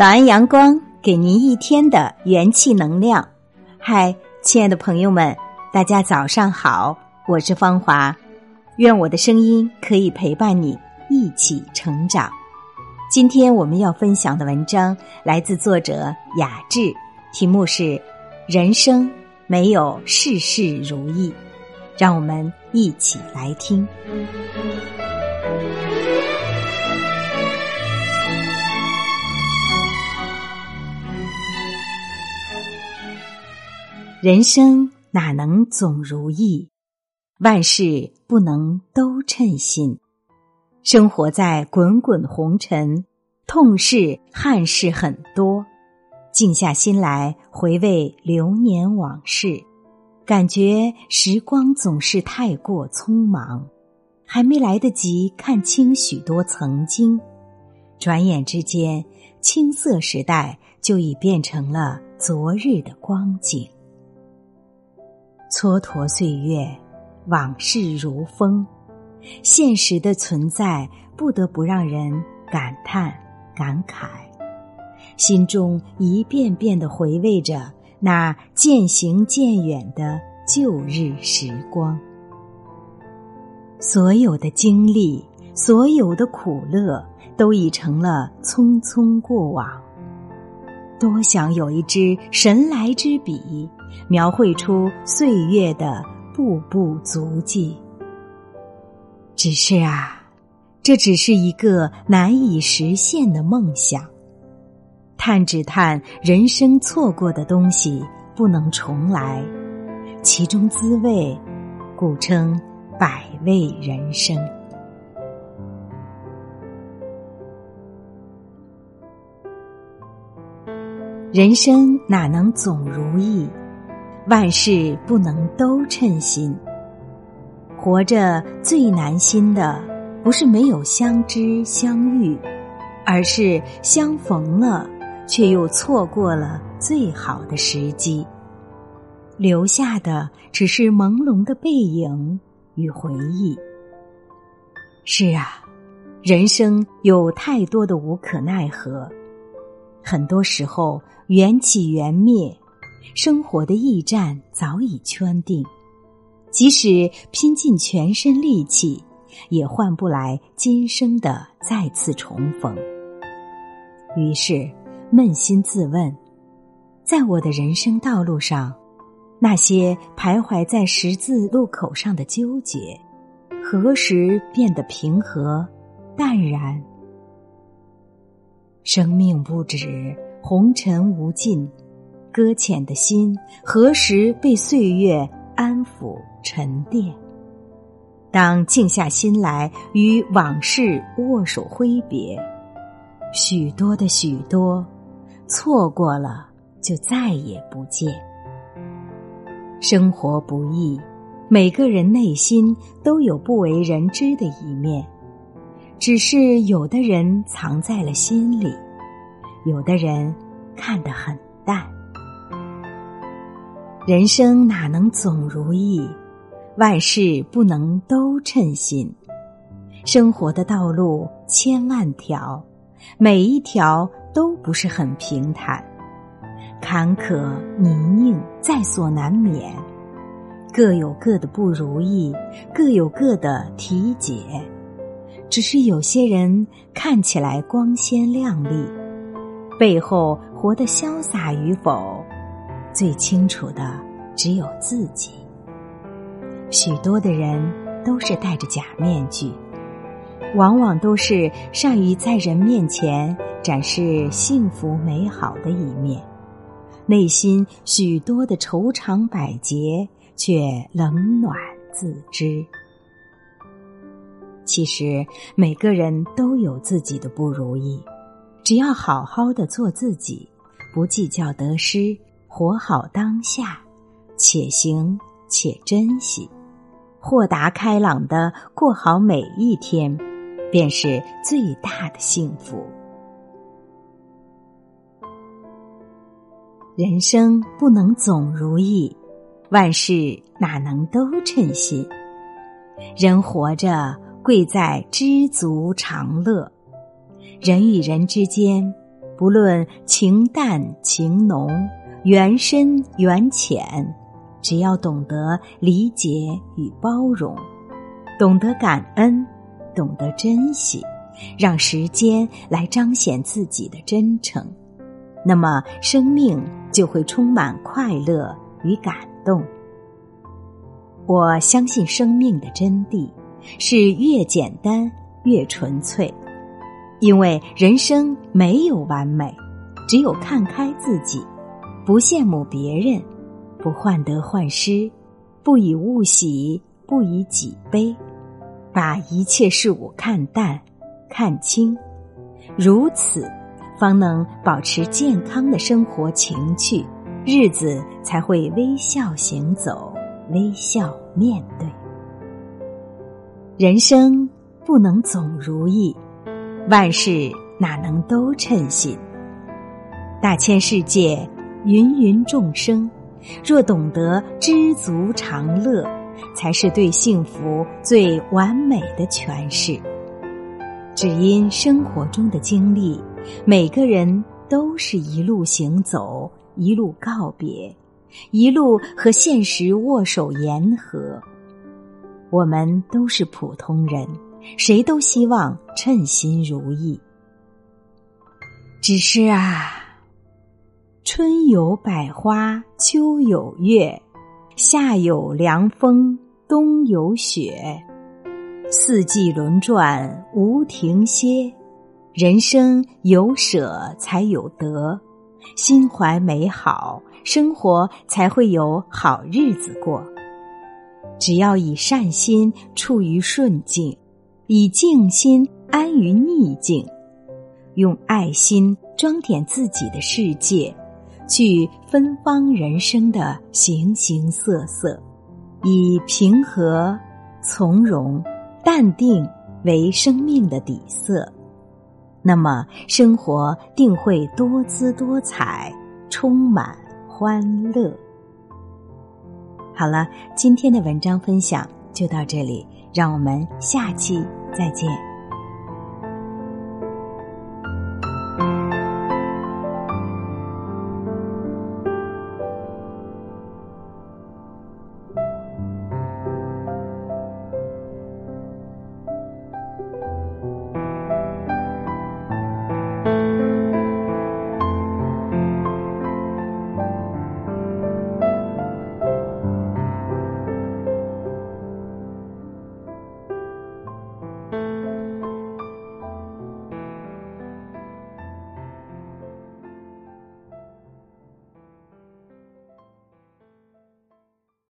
早安，阳光，给您一天的元气能量。嗨，亲爱的朋友们，大家早上好，我是芳华。愿我的声音可以陪伴你一起成长。今天我们要分享的文章来自作者雅致，题目是《人生没有事事如意》，让我们一起来听。人生哪能总如意？万事不能都称心。生活在滚滚红尘，痛事憾事很多。静下心来回味流年往事，感觉时光总是太过匆忙，还没来得及看清许多曾经，转眼之间，青涩时代就已变成了昨日的光景。蹉跎岁月，往事如风，现实的存在不得不让人感叹感慨，心中一遍遍的回味着那渐行渐远的旧日时光。所有的经历，所有的苦乐，都已成了匆匆过往。多想有一支神来之笔。描绘出岁月的步步足迹。只是啊，这只是一个难以实现的梦想。叹只叹人生错过的东西不能重来，其中滋味，故称百味人生。人生哪能总如意？万事不能都称心，活着最难心的不是没有相知相遇，而是相逢了却又错过了最好的时机，留下的只是朦胧的背影与回忆。是啊，人生有太多的无可奈何，很多时候缘起缘灭。生活的驿站早已圈定，即使拼尽全身力气，也换不来今生的再次重逢。于是，扪心自问，在我的人生道路上，那些徘徊在十字路口上的纠结，何时变得平和、淡然？生命不止，红尘无尽。搁浅的心，何时被岁月安抚沉淀？当静下心来与往事握手挥别，许多的许多，错过了就再也不见。生活不易，每个人内心都有不为人知的一面，只是有的人藏在了心里，有的人看得很淡。人生哪能总如意？万事不能都称心。生活的道路千万条，每一条都不是很平坦，坎坷泥泞在所难免。各有各的不如意，各有各的体解。只是有些人看起来光鲜亮丽，背后活得潇洒与否？最清楚的只有自己。许多的人都是戴着假面具，往往都是善于在人面前展示幸福美好的一面，内心许多的愁肠百结却冷暖自知。其实每个人都有自己的不如意，只要好好的做自己，不计较得失。活好当下，且行且珍惜，豁达开朗的过好每一天，便是最大的幸福。人生不能总如意，万事哪能都称心？人活着贵在知足常乐，人与人之间不论情淡情浓、缘深缘浅，只要懂得理解与包容，懂得感恩，懂得珍惜，让时间来彰显自己的真诚，那么生命就会充满快乐与感动。我相信生命的真谛是越简单越纯粹。因为人生没有完美，只有看开自己，不羡慕别人，不患得患失，不以物喜，不以己悲，把一切事物看淡、看清，如此，方能保持健康的生活情趣，日子才会微笑行走，微笑面对。人生不能总如意。万事哪能都称心？大千世界，芸芸众生，若懂得知足常乐，才是对幸福最完美的诠释。只因生活中的经历，每个人都是一路行走，一路告别，一路和现实握手言和。我们都是普通人。谁都希望称心如意，只是啊，春有百花，秋有月，夏有凉风，冬有雪，四季轮转无停歇。人生有舍才有得，心怀美好，生活才会有好日子过。只要以善心处于顺境。以静心安于逆境，用爱心装点自己的世界，去芬芳人生的形形色色，以平和、从容、淡定为生命的底色，那么生活定会多姿多彩，充满欢乐。好了，今天的文章分享就到这里，让我们下期。再见。